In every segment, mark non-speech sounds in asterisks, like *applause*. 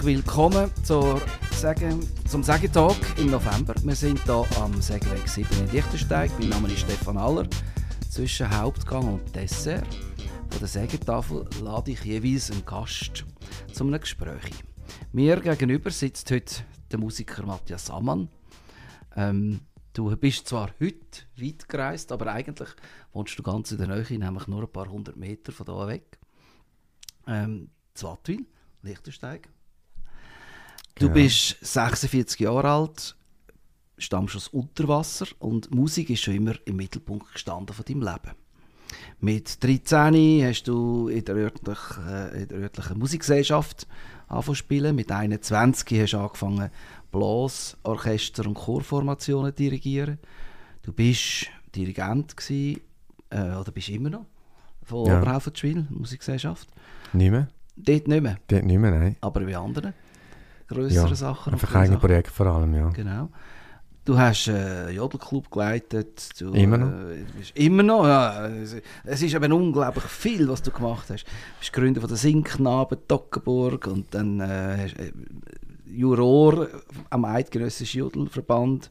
herzlich willkommen zur Sagen, zum Sägetag im November. Wir sind hier am Sägeweg 7 in Lichtensteig. Mein Name ist Stefan Aller. Zwischen Hauptgang und Dessert von der Sägetafel lade ich jeweils einen Gast zu einem Gespräch. Mir gegenüber sitzt heute der Musiker Matthias Sammann. Ähm, du bist zwar heute weit gereist, aber eigentlich wohnst du ganz in der Nähe, nämlich nur ein paar hundert Meter von hier weg. Ähm, Zwattwil, Lichtensteig. Du Genau. bist 46 Jahre alt, stammst aus Unterwasser und Musik ist schon immer im Mittelpunkt gestanden von deinem Leben. Mit 13 hast du in der örtlichen, äh, in der örtlichen Musikgesellschaft angefangen spielen. Mit 21 hast du angefangen, Blas, Orchester und Chorformationen zu dirigieren. Du bist Dirigent gewesen, äh, oder bist immer noch von Ja. Oberhaufenschwil, Musikgesellschaft. Nicht mehr? Dort nicht mehr, Dort nicht mehr, nein. aber bei anderen grösseren Ja, Sachen. Einfach eigene Sachen. Projekte vor allem, ja. Genau. Du hast äh, Jodelclub geleitet. Du, Immer noch. Äh, immer noch, ja. Es- ist eben unglaublich viel, was du gemacht hast. Du bist Gründer von der Singknaben Toggenburg und dann äh, äh, Juror am Eidgenössischen Jodelverband.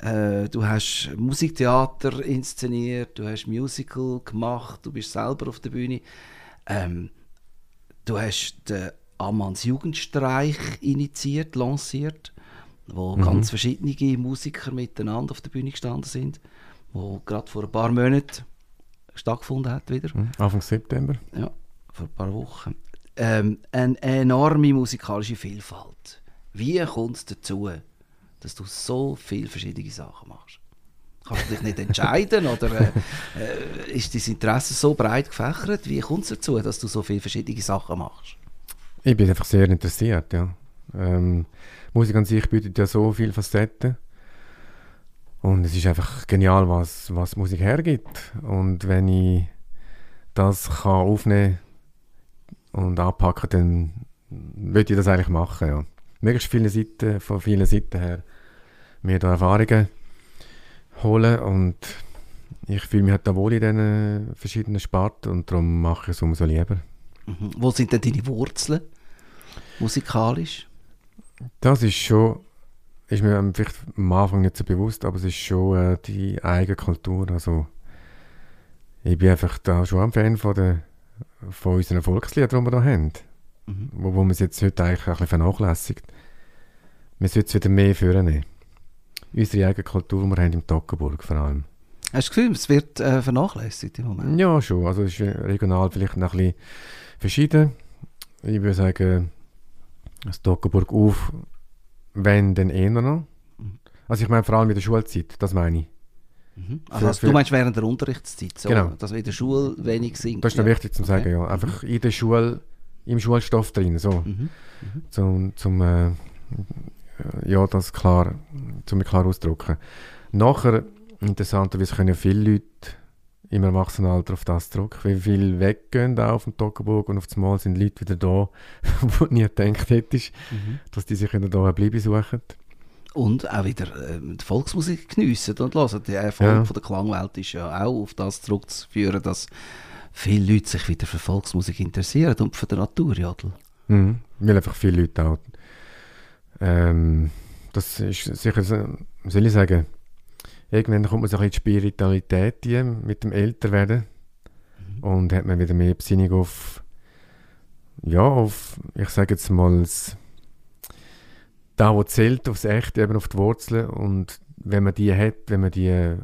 Äh, du hast Musiktheater inszeniert, du hast Musical gemacht, du bist selber auf der Bühne. Ähm, du hast den Amanns Jugendstreich initiiert, lanciert, wo Mhm. ganz verschiedene Musiker miteinander auf der Bühne gestanden sind, wo gerade vor ein paar Monaten stattgefunden hat wieder. Hm, Anfang September. Ja, vor ein paar Wochen. Ähm, eine enorme musikalische Vielfalt. Wie kommt es dazu, dass du so viele verschiedene Sachen machst? Kannst du dich nicht entscheiden *laughs* oder äh, äh, ist dein Interesse so breit gefächert? Wie kommt es dazu, dass du so viele verschiedene Sachen machst? Ich bin einfach sehr interessiert, ja. Ähm, Musik an sich bietet ja so viele Facetten. Und es ist einfach genial, was, was Musik hergibt. Und wenn ich das kann aufnehmen und anpacken, dann würde ich das eigentlich machen, ja. Möglichst viele Seiten, von vielen Seiten her, mir da Erfahrungen holen und ich fühle mich halt da wohl in diesen verschiedenen Sparten und darum mache ich es umso lieber. Mhm. Wo sind denn deine Wurzeln musikalisch? Das ist schon, ist mir am- vielleicht am Anfang nicht so bewusst, aber es ist schon äh, die eigene Kultur. Also ich bin einfach da schon ein Fan von, der, von unseren Volksliedern, die wir da haben. Mhm. Wo, wo man es jetzt heute eigentlich ein bisschen vernachlässigt. Wir sollten es wieder mehr vornehmen. Unsere eigene Kultur, die wir haben im Toggenburg vor allem. Hast du das Gefühl, es wird äh, vernachlässigt im Moment? Ja, schon. Also es ist regional vielleicht noch ein bisschen verschieden. Ich würde sagen, das Toggenburg auf, wenn, dann eher noch. Mhm. Also ich meine vor allem in der Schulzeit, das meine ich. Mhm. Also, also, du meinst während der Unterrichtszeit, so, Genau. dass in der Schule wenig singt? Das ist noch ja. wichtig zu Okay. sagen, ja. Einfach in der Schule, im Schulstoff drin, so. Mhm. Zum, zum äh, ja, das klar, zum klar ausdrücken. Nachher, interessanterweise können viele Leute im Erwachsenenalter auf das zurück, wie viele weggehen da auf dem Toggenburg und auf einmal sind Leute wieder da, *laughs* wo du nie gedacht hättest, Mhm. dass die sich wieder da bleiben suchen. Und auch wieder äh, die Volksmusik geniessen und hören. Der Erfolg Ja. von der Klangwelt ist ja auch auf das zurückzuführen, dass viele Leute sich wieder für Volksmusik interessieren und für den Naturjodel. Mhm. Weil einfach viele Leute auch. Ähm, das ist sicher, soll ich sagen, irgendwann kommt man so ein bisschen in die Spiritualität rein, mit dem Älterwerden. Und hat man wieder mehr Besinnung auf, ja, auf, ich sage jetzt mal, das, da wo zählt, aufs Echte, eben auf die Wurzeln. Und wenn man die hat, wenn man die äh,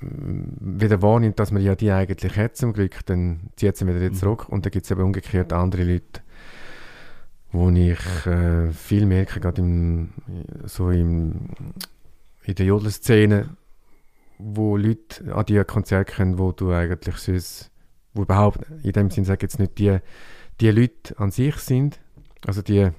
wieder wahrnimmt, dass man ja die eigentlich hat zum Glück, dann zieht sie wieder Mhm. zurück. Und dann gibt es eben umgekehrt andere Leute, wo ich äh, viel merke, gerade im, so im, in der Jodelszene, wo Leute an die Konzerte kommen, wo du eigentlich sonst, wo überhaupt, in dem Sinne sage ich jetzt nicht die, die Leute an sich sind, also die,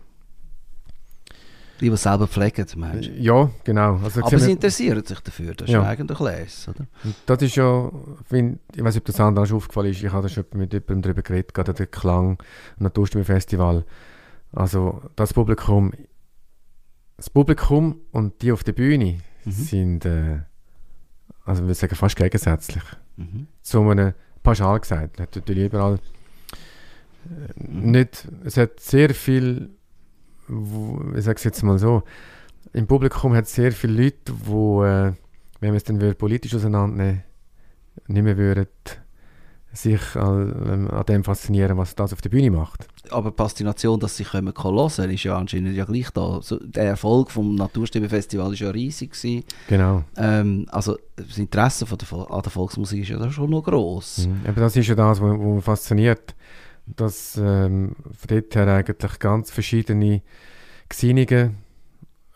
Die, die selber pflegen, meinst du? ja, genau. Also Aber sie interessieren sich dafür, das ist Ja. ja eigentlich les, oder? Und Das ist ja, find, ich weiß nicht, ob das anderen schon aufgefallen ist, ich habe da schon mit jemandem darüber geredet, gerade der Klang- und Naturstimme-Festival. Also das Publikum, das Publikum und die auf der Bühne Mhm. sind, äh, also ich würde sagen, fast gegensätzlich. Mhm. Zu einem, pauschal gesagt, hat natürlich überall nicht, es hat sehr viel, ich sage es jetzt mal so, im Publikum hat es sehr viele Leute, wo, äh, wenn wir es dann politisch auseinandernehmen, nicht mehr würden sich an, an dem faszinieren, was das auf der Bühne macht. Aber die Faszination, dass sie hören können, ist ja anscheinend ja gleich da. So, der Erfolg vom Naturstimmenfestival war ja riesig. Gewesen. Genau. Ähm, also das Interesse von der, an der Volksmusik ist ja da schon noch gross. Mhm. Aber das ist ja das, was mich fasziniert, dass ähm, von dort her eigentlich ganz verschiedene Gesinnungen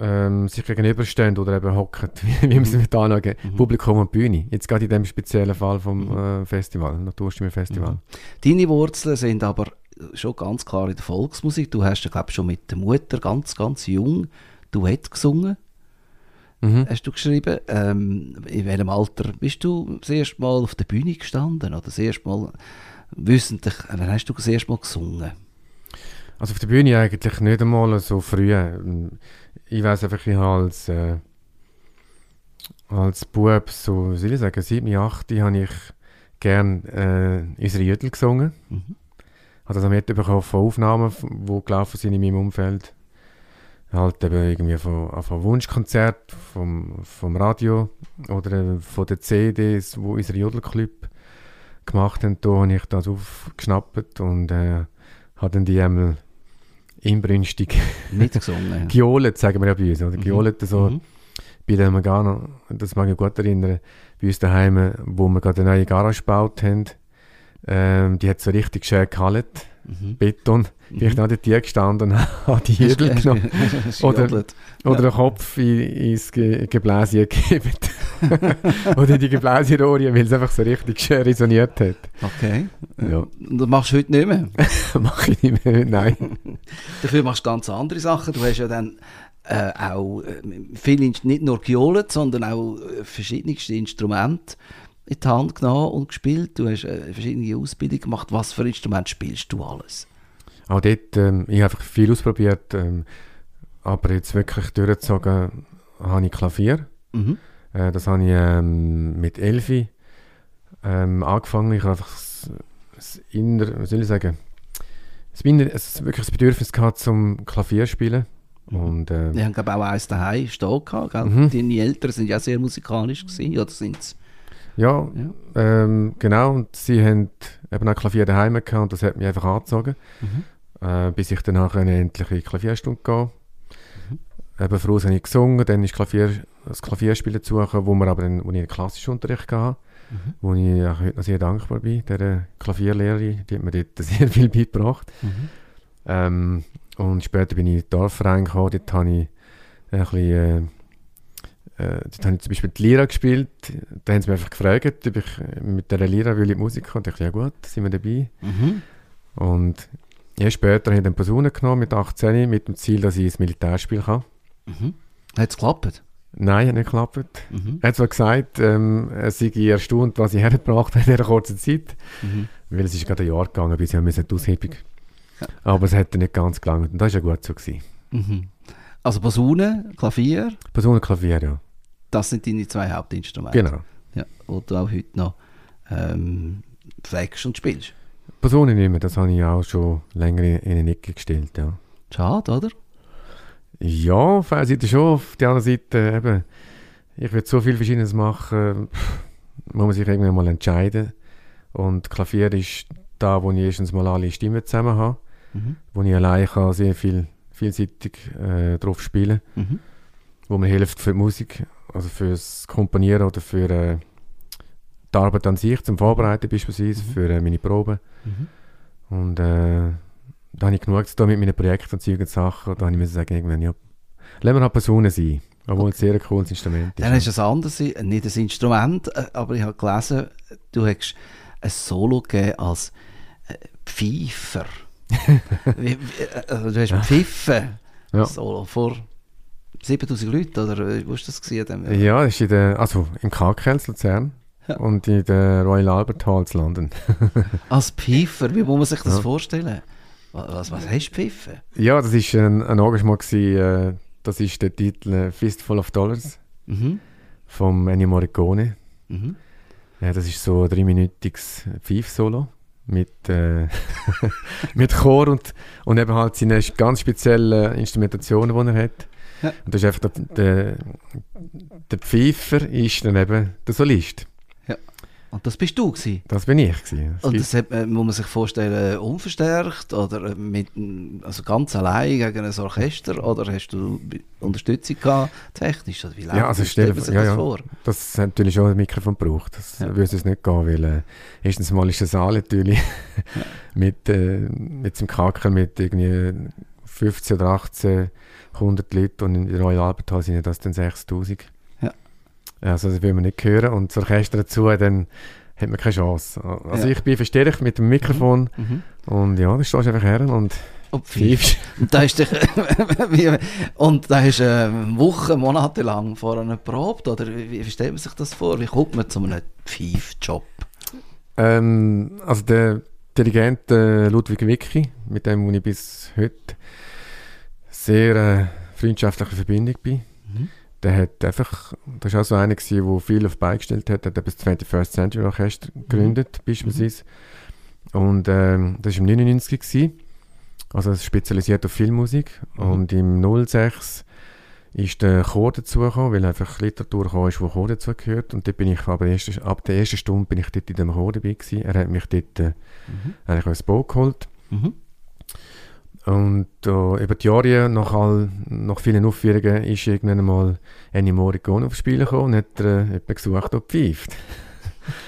ähm, sich gegenüberstehen oder eben hocken, *laughs* wie, wie man es mit anschauen, mhm. Publikum und Bühne. Jetzt gerade in dem speziellen Fall vom mhm. äh, Festival, Naturstimme-Festival. Mhm. Deine Wurzeln sind aber schon ganz klar in der Volksmusik. Du hast ja, glaube schon mit der Mutter ganz, ganz jung Duett gesungen. Mhm. Hast du geschrieben, ähm, in welchem Alter bist du das erste Mal auf der Bühne gestanden? Oder das erste Mal wissentlich, wann hast du das erste Mal gesungen? Also auf der Bühne eigentlich nicht einmal so früh ich weiß einfach, ich habe als, äh, als Bub, so, wie soll ich sagen, 7, 8, habe ich gerne äh, Isri Jüdel gesungen. Mhm. Habe das mitbekommen von Aufnahmen, die gelaufen sind in meinem Umfeld. Halt eben irgendwie von, von Wunschkonzert vom, vom Radio oder von den CDs, wo unser Jodelclub gemacht haben. Da habe ich das aufgeschnappt und äh, habe dann die einmal inbrünstig mitgesungen. Giolet, sagen wir ja bei uns. Oder? Mhm. Giolet, so, mhm. bei dem wir gar noch, das mag ich gut erinnern, bei uns daheim, wo wir gerade eine neue Garage gebaut haben, ähm, die hat so richtig schön gehalten, mhm. Beton. Mhm. Bin ich dann dort gestanden *laughs* und habe die Hügel genommen. *laughs* oder, oder ja. den Kopf in, ins Ge Gebläschen gegeben. *laughs* oder die Gebläsierorien, weil es einfach so richtig schön resoniert hat. Okay. Ja. Und das machst du heute nicht mehr? Mache ich nicht mehr, nein. Dafür machst du ganz andere Sachen. Du hast ja dann äh, auch äh, viel, nicht nur gejohlt, sondern auch äh, verschiedenste Instrumente in die Hand genommen und gespielt. Du hast äh, verschiedene Ausbildungen gemacht. Was für Instrumente spielst du alles? Auch dort, ähm, ich habe einfach viel ausprobiert, ähm, aber jetzt wirklich durchgezogen habe ich Klavier. Mhm. Äh, das habe ich ähm, mit Elfi ähm, angefangen. Ich habe einfach das, das Inner, was soll ich sagen, das, Inner, es wirklich das Bedürfnis gehabt zum Klavierspielen. Mhm. Und, äh, Die haben glaube auch eins daheim stehen gehabt. Mhm. Deine Eltern sind ja sehr musikalisch gewesen, oder sind Ja, ja. Ähm, genau. Und sie haben eben auch Klavier daheim gehabt und das hat mich einfach angezogen. Mhm. Äh, bis ich dann nachher endlich in die Klavierstunde gehe. Mhm. Eben voraus habe ich gesungen, dann ist Klavier, das Klavierspielen zu wo, wir aber dann, wo ich einen klassischen Unterricht hatte mhm. wo ich auch heute noch sehr dankbar bin. Der Klavierlehrerin, die hat mir dort *laughs* sehr viel beigebracht. Mhm. Ähm, und später bin ich in den Dorfverein gekommen, dort habe ich ein bisschen, äh, äh, dort habe ich zum Beispiel die Lira gespielt. Da haben sie mich einfach gefragt, ob ich mit der Lira will ich Musik. Und ich dachte, ja gut, sind wir dabei. Mhm. Und ja, später habe ich dann Posaune genommen mit 18 mit dem Ziel, dass ich ins Militärspiel kann. Mhm. Hat es geklappt? Nein, hat nicht geklappt. Mhm. Er hat zwar gesagt, ähm, er sei erstaunt, was ich *laughs* hergebracht habe in dieser kurzen Zeit, mhm. weil es ist gerade ein Jahr gegangen, bis wir die Aushebung. Ja. Aber es hat nicht ganz gelangt und das war ja gut so. Gewesen. Mhm. Also Posaune, Klavier? Posaune, Klavier, ja. Das sind deine zwei Hauptinstrumente? Genau. Ja, wo du auch heute noch ähm, pflegst und spielst? Posaune nicht mehr, das habe ich auch schon länger in eine Ecke gestellt, ja. Schade, oder? Ja, auf der Seite schon. Auf der anderen Seite, eben, ich würde so viel Verschiedenes machen, muss man sich irgendwann mal entscheiden. Und Klavier ist da, wo ich erstens mal alle Stimmen zusammen habe, mhm. wo ich allein kann sehr viel, vielseitig äh, drauf spielen mhm. wo mir hilft für die Musik, also fürs Komponieren oder für äh, die Arbeit an sich, zum Vorbereiten beispielsweise, mhm. für äh, meine Proben. Mhm. Und äh, da habe ich genug zu tun mit meinen Projekten und solchen Sachen. Da habe ich sagen, irgendwann, ja, lassen wir halt Personen sein. Obwohl okay. es sehr ein cooles Instrument ist. Dann ist es anders, nicht ein Instrument, äh, aber ich habe gelesen, du hast ein Solo gegeben als äh, Pfeifer. *laughs* also du hast. Pfiffen. Ja. Solo vor 7000 Leuten, oder wo war das? Gewesen, ja, das ist in der, also im Karkels Luzern. Ja. Und in der Royal Albert Hall zu London. *laughs* als Pfeifer, wie muss man sich das ja. vorstellen? Was, was du pfiffen? Ja, das war ein, ein Engagement. Gewesen, äh, das ist der Titel äh, Fistful of Dollars mhm. vom Ennio Morricone. Mhm. Ja, das ist so ein dreiminütiges Pfeif-Solo. mit, äh, *laughs* mit Chor und, und eben halt seine ganz speziellen Instrumentationen, die er hat. Ja. Und das ist einfach der, der, der Pfeifer ist dann eben der Solist. Und das bist du gewesen? Das bin ich gewesen. Und das hat, äh, muss man sich vorstellen, unverstärkt oder mit, also ganz allein gegen ein Orchester oder hast du Unterstützung gehabt, technisch? Oder wie ja, also stell dir ja, ja, vor? Das hat natürlich schon ein Mikrofon gebraucht. Das ja. würde es nicht gehen, weil äh, erstens mal ist der Saal natürlich ja. *laughs* mit, äh, mit dem Kacker mit irgendwie 15 oder 18 100 Leuten und in Royal Albert Hall sind das dann 6000. Also das will man nicht hören. Und das Orchester dazu, dann hat man keine Chance. Also ja. ich bin verstärkt mit dem Mikrofon mhm. mhm. und ja, da stehst du einfach her und und Und da ist dich, *laughs* und da hast du äh, Wochen, Monate lang vorher geprobt, oder wie, wie stellt man sich das vor? Wie kommt man zu einem Pfeif-Job? Ähm, also der Dirigent äh, Ludwig Wicki, mit dem ich bis heute sehr äh, freundschaftliche Verbindung bin. Mhm der hat einfach, das war auch so einer, der viel auf beigestellt hat, hat das 21st Century Orchester mhm. gegründet, mhm. beispielsweise. Und ähm, das war im 99 gewesen, also spezialisiert auf Filmmusik. Mhm. Und im 06 ist der Chor dazugekommen, weil einfach Literatur kam, ist, wo Chor dazugehört. Und dort bin ich aber erste, ab der ersten Stunde bin ich dort in dem Chor dabei gewesen. Er hat mich dort äh, mhm. eigentlich ins Boot geholt. Mhm. Und äh, über die Jahre, nach, all, nach vielen Aufführungen, ist irgendwann einmal Ennio Morricone aufs Spiel gekommen und hat äh, jemanden gesucht, der pfeift.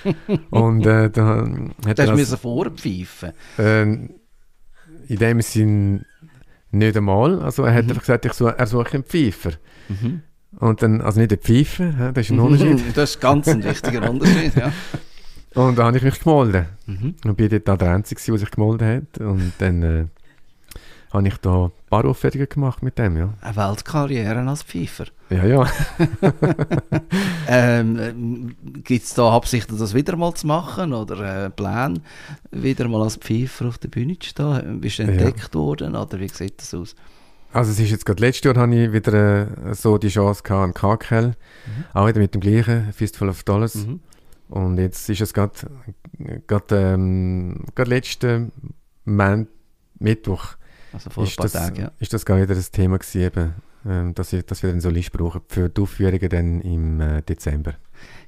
*laughs* und äh, da hat er... Das vorpfeifen? Äh, in dem Sinn nicht einmal. Also er hat mhm. einfach gesagt, ich suche, er suche einen Pfeifer. Mhm. Und dann, also nicht einen Pfeifer, das ist ein Unterschied. *laughs* das ist ganz ein wichtiger Unterschied, ja. Und dann habe ich mich gemolden. Mhm. Und bin dort der Einzige, der sich gemolden hat. Und dann... Äh, habe ich da ein paar Auffertigungen gemacht mit dem, ja. Eine Weltkarriere als Pfeifer. Ja, ja. *laughs* ähm, Gibt es da Absichten, das wieder mal zu machen oder äh, Pläne, wieder mal als Pfeifer auf der Bühne zu stehen? Bist du entdeckt ja. worden oder wie sieht das aus? Also es ist jetzt gerade letztes Jahr habe ich wieder äh, so die Chance gehabt an KKL, mhm. auch wieder mit dem gleichen Fistful of Dollars. Mhm. Und jetzt ist es gerade ähm, letzten Mittwoch also vor ist ein paar das, Tagen, ja. Ist das gar wieder das Thema gewesen, eben, ähm, dass, ich, dass wir einen Solist brauchen für die Aufführungen dann im äh, Dezember?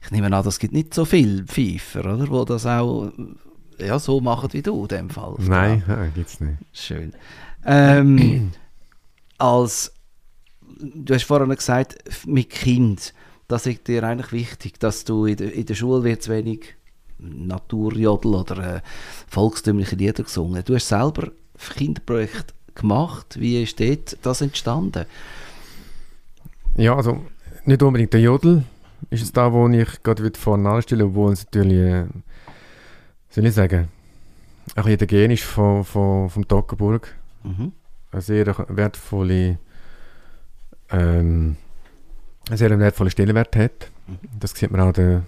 Ich nehme an, es gibt nicht so viele Pfeifer, oder? Die das auch ja, so machen wie du in dem Fall. Nein, ja, gibt es nicht. Schön. Ähm, *clears throat* als, du hast vorhin gesagt, mit Kind, das ist dir eigentlich wichtig, dass du in der, in der Schule wird wenig Naturjodel oder äh, volkstümliche Lieder gesungen. Du hast selber Kinderprojekt gemacht? Wie ist dort das entstanden? Ja, also nicht unbedingt der Jodel ist es da, wo ich gerade vorne anstelle, obwohl es natürlich, äh, soll ich sagen, ein bisschen der Gen ist von, von, vom Toggenburg. Mhm. Eine sehr wertvolle, ähm, einen sehr wertvollen Stellenwert hat. Mhm. Das sieht man auch den,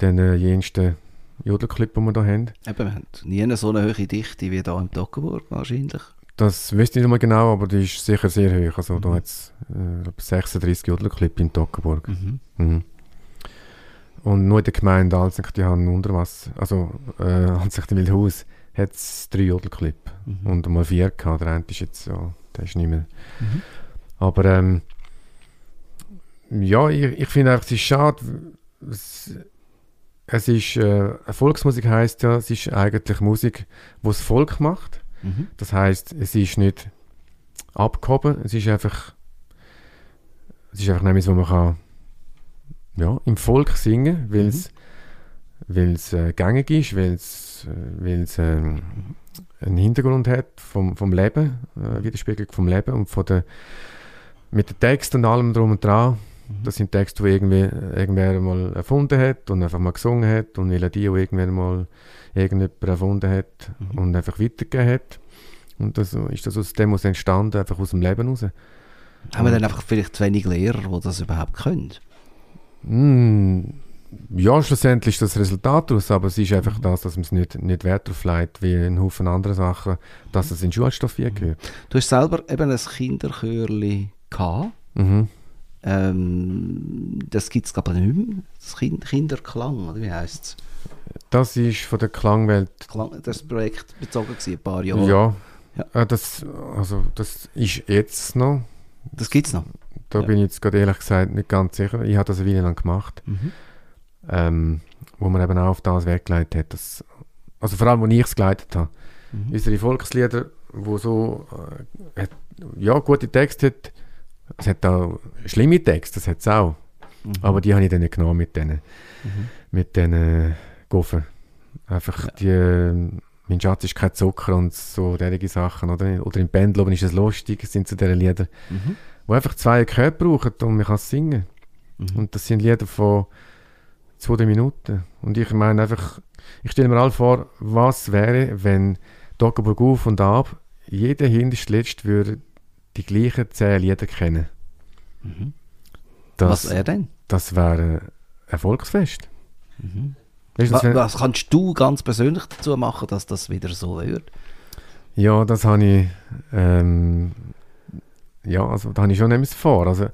den äh, jensten Jodelclip, den wir hier haben. Eben, wir haben nie so eine hohe Dichte wie hier im Toggenburg wahrscheinlich. Das wüsste ich nicht mehr genau, aber die ist sicher sehr hoch. Also mhm. da hat es äh, 36 Jodelclip in Toggenburg. Mhm. Mhm. Und nur in der Gemeinde Alzink, die haben unter was, also äh, *laughs* Alzink Wildhaus, hat es drei Jodelclip. Mhm. Und einmal vier gehabt. Der eine ist jetzt, ja, der ist nicht mehr. Mhm. Aber ähm, ja, ich, ich finde einfach, es ist schade, es, es ist, äh, Volksmusik heißt ja, es ist eigentlich Musik, wo das Volk macht. Mhm. Das heißt, es ist nicht abgehoben, es ist einfach, es ist einfach etwas, wo man kann, ja, im Volk singen, weil es mhm. äh, gängig ist, weil es äh, äh, einen Hintergrund hat vom, vom Leben, äh, Widerspiegelung vom Leben und von der, mit dem Text und allem drum und dran das sind Texte, die irgendwie, irgendwer mal erfunden hat und einfach mal gesungen hat und Melodie, die irgendwann mal irgendjemand erfunden hat mhm. und einfach weitergegeben hat. Und das ist das aus dem aus entstanden, einfach aus dem Leben raus. Haben wir dann einfach vielleicht zu wenig Lehrer, die das überhaupt können? Mm, ja, schlussendlich ist das Resultat daraus, aber es ist einfach das, dass man es nicht, nicht Wert darauf legt, wie ein Haufen andere Sachen, dass es in Schulstoff gehört. Du hast selber eben ein Kinderchörli gehabt. Mhm. Ähm, das gibt es glaube ich nicht mehr. Das kind Kinderklang, oder wie heißt es? Das ist von der Klangwelt. Klang, das Projekt bezogen gewesen, ein paar Jahre. Ja. Ja. Äh, das, also, das ist jetzt noch. Das gibt es noch. Da Ja. bin ich jetzt gerade ehrlich gesagt nicht ganz sicher. Ich habe das eine Weile lang gemacht, Mhm. ähm, wo man eben auch auf das weggeleitet hat. Das, also vor allem, wo ich es geleitet habe. Mhm. Unsere Volkslieder, wo so äh, ja, gute Texte hat, es hat auch schlimme Texte, das hat es auch. Mhm. Aber die habe ich dann nicht genommen mit denen, Mhm. mit diesen Goffen. Einfach Ja. die, mein Schatz ist kein Zucker und so derige Sachen, oder? Oder im Pendel oben ist es lustig, es sind so diese Lieder, Mhm. wo einfach zwei Akkorde brauchen und man kann singen. Mhm. Und das sind Lieder von zwei, Minuten. Und ich meine einfach, ich stelle mir all vor, was wäre, wenn Doggerburg auf und ab, jeder hinterst letzt würde die gleichen zehn Lieder kennen. Mhm. Das, Was wäre denn? das wäre ein Volksfest. Mhm. Weißt du, Wa das wär, was kannst du ganz persönlich dazu machen, dass das wieder so wird? ja, das habe ich, ähm, ja, also da habe ich schon etwas vor. Also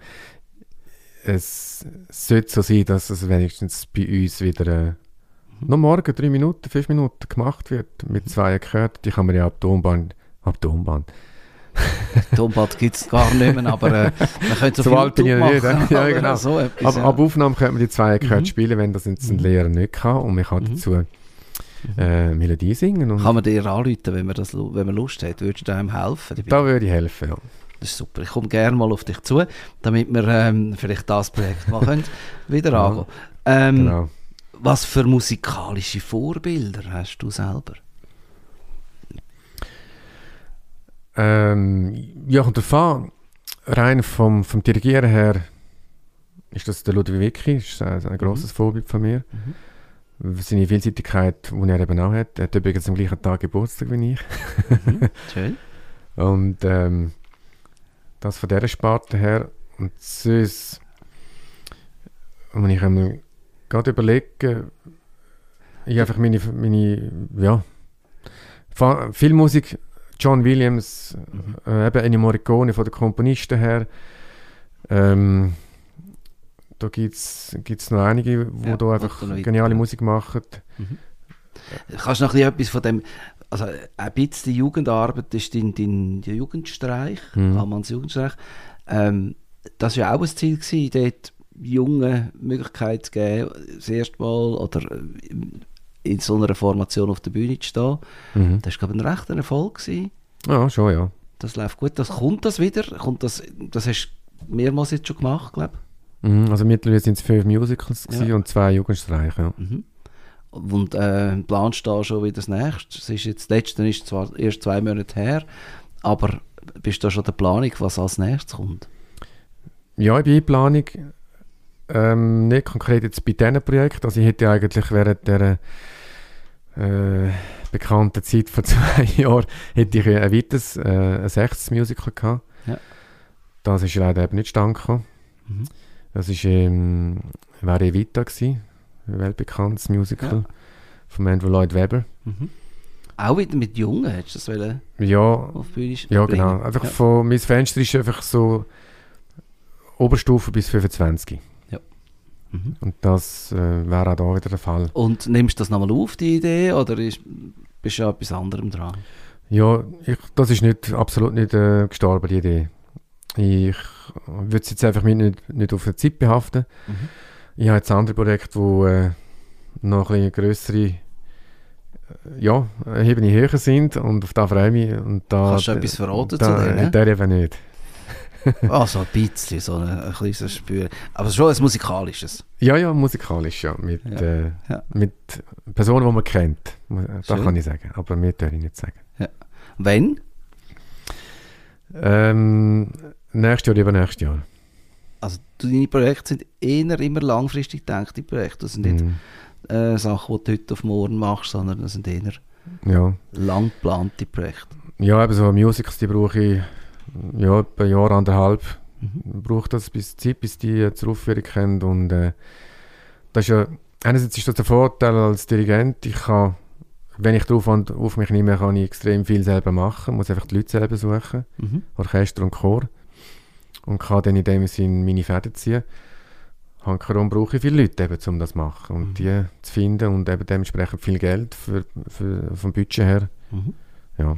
es sollte so sein, dass es wenigstens bei uns wieder äh, noch morgen drei Minuten, fünf Minuten gemacht wird mit zwei Akkorden. Die kann man ja ab der Umbahn, ab Umbahn. *laughs* Tombad gibt es gar nicht mehr, aber äh, man könnte so So viel bin machen. nicht. Ja, genau. So etwas, Ab, ja. ab Aufnahme könnte man die zwei Akkorde Mhm. spielen, wenn das jetzt ein Mhm. Lehrer nicht kann und man kann Mhm. dazu äh, Melodie singen. Kann man dir anrufen, wenn man, das, wenn man Lust hat? Würdest du einem helfen? dabei? da würde ich helfen, ja. Das ist super. Ich komme gerne mal auf dich zu, damit wir ähm, vielleicht das Projekt mal können wieder *laughs* Ja. angehen ähm, Genau. Was für musikalische Vorbilder hast du selber? Ähm, ja, und davon, rein vom, vom Dirigieren her, ist das der Ludwig Wicki, ist ein, ein grosses Vorbild von mir. Seine Vielseitigkeit, die er eben auch hat. Er hat übrigens am gleichen Tag Geburtstag wie ich. Mhm. Schön. *laughs* Und ähm, das von dieser Sparte her. Und sonst, wenn ich einmal gerade überlege, ich einfach meine, meine ja, fa- viel Musik, John Williams, Mhm. äh, eben Ennio Morricone von den Komponisten her. Ähm, da gibt es noch einige, die Ja, da einfach geniale. Musik machen. Kannst du noch ein etwas von dem, also ein bisschen Jugendarbeit ist dein, dein Jugendstreich, Mhm. Jugendstreich. Ähm, das war ja auch ein Ziel, gewesen, dort Jungen Möglichkeit zu geben, das erste Mal oder äh, in so einer Formation auf der Bühne zu stehen. Mhm. Das war, glaube ich, ein rechter Erfolg. Gewesen. Ja, schon, ja. Das läuft gut. Das, kommt das wieder? Kommt das, das hast du mehrmals jetzt schon gemacht, glaube Mhm. Also mittlerweile sind es fünf Musicals Ja. und zwei Jugendstreiche. Ja. ich. Mhm. Und äh, planst da schon wieder das nächste? Es ist jetzt, das letzte ist zwar erst zwei Monate her, aber bist du da schon der Planung, was als nächstes kommt? Ja, ich bin in Planung. Ähm, nicht konkret jetzt bei diesem Projekt. Also ich hätte eigentlich während der äh, bekannten Zeit vor *laughs* zwei Jahren hätte ich ein weiteres, äh, ein sechstes Musical gehabt. Ja. Das ist leider eben nicht stand gekommen. Mhm. Das ist ähm, wäre Evita gewesen, ein weltbekanntes Musical von Andrew Lloyd Webber. Mhm. Auch wieder mit Jungen, hättest du das wollen Ja, auf die Bühne ja bringen? genau. Einfach Ja. von, mein Fenster ist einfach so Oberstufe bis 25. Mhm. Und das äh, wäre auch da wieder der Fall. Und nimmst du das nochmal auf, die Idee, oder ist, bist du an etwas anderem dran? Ja, ich, das ist nicht, absolut nicht äh, gestorben, die Idee. Ich würde es jetzt einfach mit nicht, nicht auf eine Zeit behaften. Mhm. Ich habe jetzt andere Projekte, die äh, noch ein bisschen grössere äh, ja, Ebene höher sind und auf da freue ich mich. Und da, Kannst du etwas verraten da, zu denen? Der eben nicht. *laughs* Also ein bisschen, so ein, ein kleines Spür. Aber schon ein musikalisches. Ja, ja, musikalisch, ja. Mit, Ja, Äh, ja. mit Personen, die man kennt. Das Schön. kann ich sagen. Aber mehr darf ich nicht sagen. Wenn? Ähm, nächstes Jahr, übernächstes Jahr. Also deine Projekte sind eher immer langfristig gedachte Projekte. Das sind nicht Mhm. äh, Sachen, die du heute auf morgen machst, sondern das sind eher Ja. lang geplante Projekte. Ja, eben so Musicals, die brauche ich ja, etwa ein Jahr, anderthalb. Mhm. Braucht das bis Zeit, bis die zur Aufführung kommen. Und äh, das ist ja, einerseits ist das der Vorteil als Dirigent, ich kann, wenn ich darauf an- auf mich nehme, kann ich extrem viel selber machen, muss einfach die Leute selber suchen, Mhm. Orchester und Chor. Und kann dann in dem Sinn meine Fäden ziehen. Hankerum brauche ich viele Leute, eben, um das zu machen. Und Mhm. die zu finden und eben dementsprechend viel Geld für, für, vom Budget her. Mhm. Ja.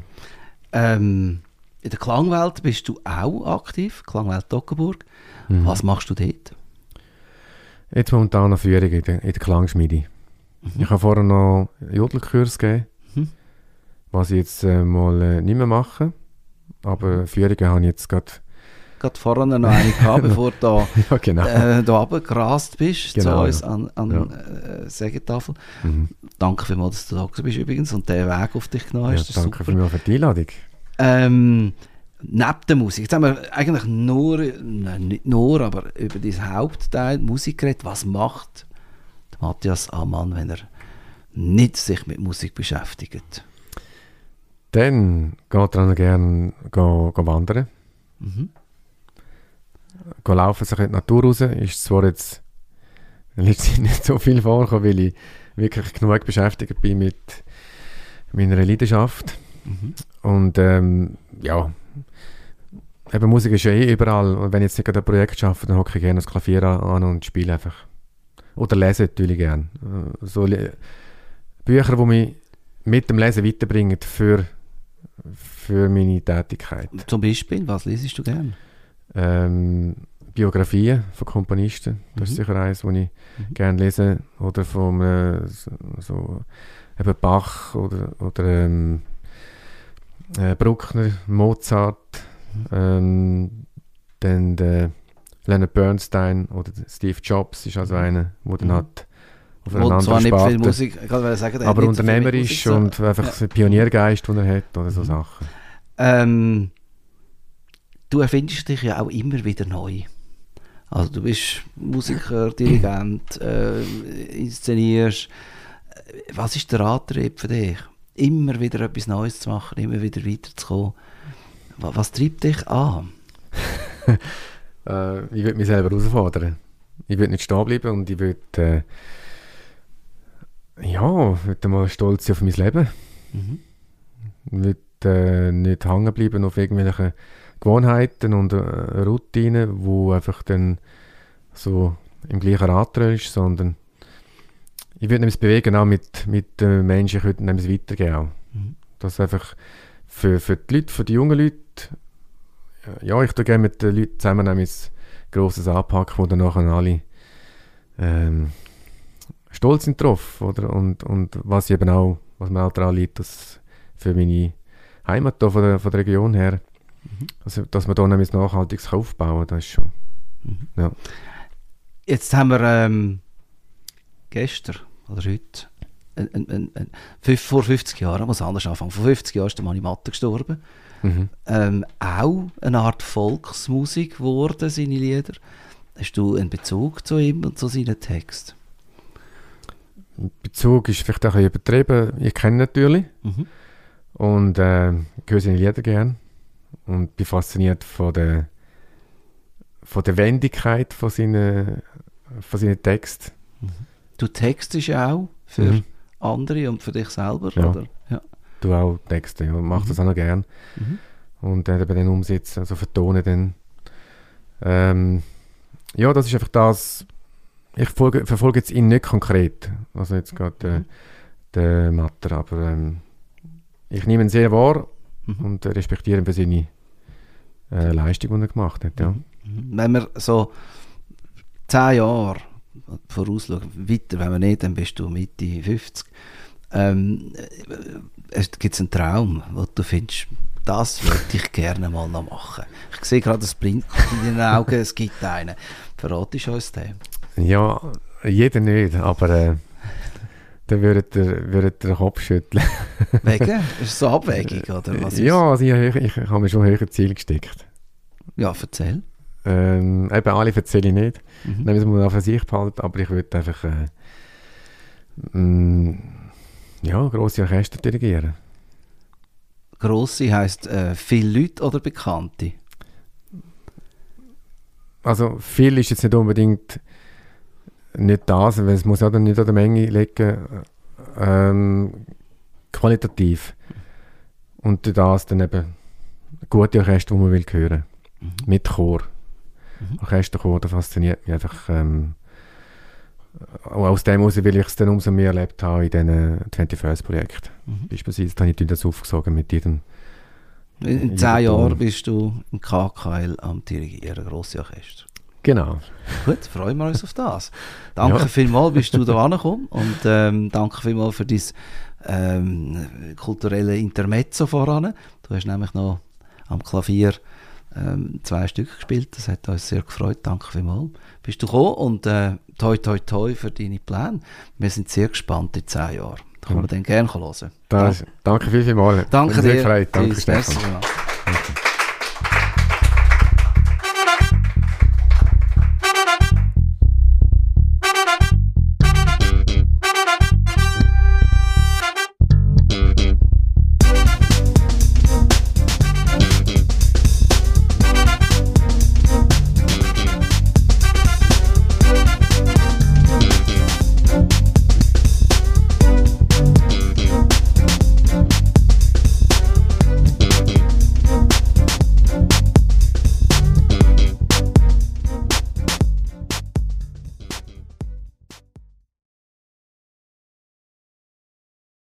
Ähm, in der Klangwelt bist du auch aktiv, Klangwelt Toggenburg. Mhm. Was machst du dort? Jetzt momentan noch Führung in der, in der Klangschmiede. Ich habe vorher noch Jodelkurs gegeben, Mhm. was ich jetzt äh, mal äh, nicht mehr mache. Aber Führungen habe ich jetzt gerade. Gerade vorher noch eine gehabt, *laughs* bevor du da, ja, genau. äh, da runtergerast bist Genau, zu uns ja. an, an Ja. äh, Sägetafel. Mhm. Danke vielmals, dass du da gewesen bist übrigens und den Weg auf dich genommen Ja, hast. ist danke vielmals für die Einladung. Ähm, neben der Musik, jetzt haben wir eigentlich nur, nein, nicht nur, aber über diesen Hauptteil Musik geredet. Was macht Matthias Amann, wenn er nicht sich mit Musik beschäftigt? Dann geht er gerne go, go wandern. Mhm. Go laufen, sich in die Natur raus. Ist zwar jetzt *laughs* letztlich nicht so viel vorgekommen, weil ich wirklich genug beschäftigt bin mit meiner Leidenschaft. Mhm. Und ähm, ja, eben Musik ist ja eh überall. Und wenn ich jetzt nicht gerade ein Projekt schaffe, dann hocke ich gerne das Klavier an und spiele einfach. Oder lese natürlich gerne. Äh, So Bücher, die mich mit dem Lesen weiterbringen für, für meine Tätigkeit. Zum Beispiel, was liest du gern? Ähm, Biografien von Komponisten, das ist Mhm. sicher eines, das ich Mhm. gerne lese. Oder von äh, so, so eben Bach oder, oder ähm, äh, Bruckner, Mozart, ähm, dann der Leonard Bernstein oder der Steve Jobs ist also Mhm. einer, der dann Mhm. hat auf Wo einer zwar nicht viel Musik, sagen, der hat aber unternehmerisch und einfach Ja. so Pioniergeist, den er hat oder so Mhm. Sachen. Ähm, du erfindest dich ja auch immer wieder neu. Also du bist Musiker, *clears throat* Dirigent, äh, inszenierst. Was ist der Antrieb für dich? Immer wieder etwas Neues zu machen, immer wieder weiterzukommen. Was, was treibt dich an? *laughs* Äh, ich würde mich selber herausfordern. Ich würde nicht stehen bleiben und ich würde äh, ja, ich würde mal stolz sein auf mein Leben. Mhm. Ich würde äh, nicht hängen bleiben auf irgendwelchen Gewohnheiten und äh, Routinen, wo einfach dann so im gleichen Rad ist, sondern ich würde nämlich bewegen auch mit, mit den Menschen, ich würde nämlich weitergehen auch. Mhm. Das einfach für, für die Leute, für die jungen Leute, äh, ja, ich tue gerne mit den Leuten zusammen ein grosses Anpacken, wo dann nachher alle ähm, stolz sind drauf, oder? Und, und was eben auch, was mir auch daran liegt, dass für meine Heimat hier von der, von der Region her, Mhm. also, dass man da nämlich nachhaltiges aufbauen kann, das ist schon, Mhm. ja. Jetzt haben wir ähm, gestern oder heute, ein, ein, ein, vor 50 Jahren, muss anders anfangen, vor 50 Jahren ist der Mani Matter gestorben. Mhm. ähm, auch eine Art Volksmusik geworden, seine Lieder. Hast du einen Bezug zu ihm und zu seinen Texten? Bezug ist vielleicht auch ein übertrieben, ich kenne ihn natürlich Mhm. und äh, höre seine Lieder gern und bin fasziniert von der, von der Wendigkeit von seinen, von seinen Texten. Du textest auch für Mhm. andere und für dich selber, Ja. oder? Ja. Du auch Texte, ja, mache Mhm. das auch noch gern. Mhm. und dann eben dann umsetzen, also vertonen dann. Ähm, ja, das ist einfach das, ich folge, verfolge jetzt ihn nicht konkret, also jetzt gerade äh, Mhm. der Matter, aber ähm, ich nehme ihn sehr wahr Mhm. und respektiere ihn für seine äh, Leistung, die er gemacht hat, ja. Mhm. Wenn wir so zehn Jahre vorausschauen, weiter, wenn wir nicht, dann bist du Mitte 50. Ähm, Gibt es einen Traum, wo du findest, das würde ich gerne mal noch machen? Ich sehe gerade das Blinken in den Augen, es gibt einen. Verratest du uns den? Ja, jeder nicht, aber äh, dann würdet ihr, würdet ihr den Kopf schütteln. *laughs* Wegen? Ist so abwägig, oder was? ist- ja, also ich, ich, ich habe mir schon höhere Ziele gesteckt. Ja, erzähl. Ähm, eben alle erzähle ich nicht. Mhm. Dann müssen wir für sich behalten, aber ich würde einfach äh, mm, ja, grosse Orchester dirigieren. Grosse heisst äh, viele Leute oder Bekannte? Also viel ist jetzt nicht unbedingt nicht das, weil es muss ja dann nicht an der Menge liegen, ähm, qualitativ. Und das dann eben gute Orchester, die man will hören. Mhm. Mit Chor. Mhm. Orchesterchor, das fasziniert mich einfach ähm, auch aus dem heraus will ich es dann umso mehr erlebt haben in diesen 21st-Projekten. Mhm. Beispielsweise habe ich das aufgesogen mit jedem. In, in zehn Jahren bist du im KKL am Dirigieren, grosse Orchester. Genau. Gut, freuen wir uns auf das. *laughs* Danke ja. vielmals, bist du *laughs* da angekommen und ähm, danke vielmals für dein ähm, kulturelle Intermezzo voran. Du hast nämlich noch am Klavier ähm, zwei Stück gespielt, das hat uns sehr gefreut, danke vielmals. Bist du gekommen und äh, toi toi toi für deine Pläne. Wir sind sehr gespannt in zehn Jahren. Da kann man dann gerne hören. Das, danke vielmals. Danke dir. Danke, Stefan. Danke.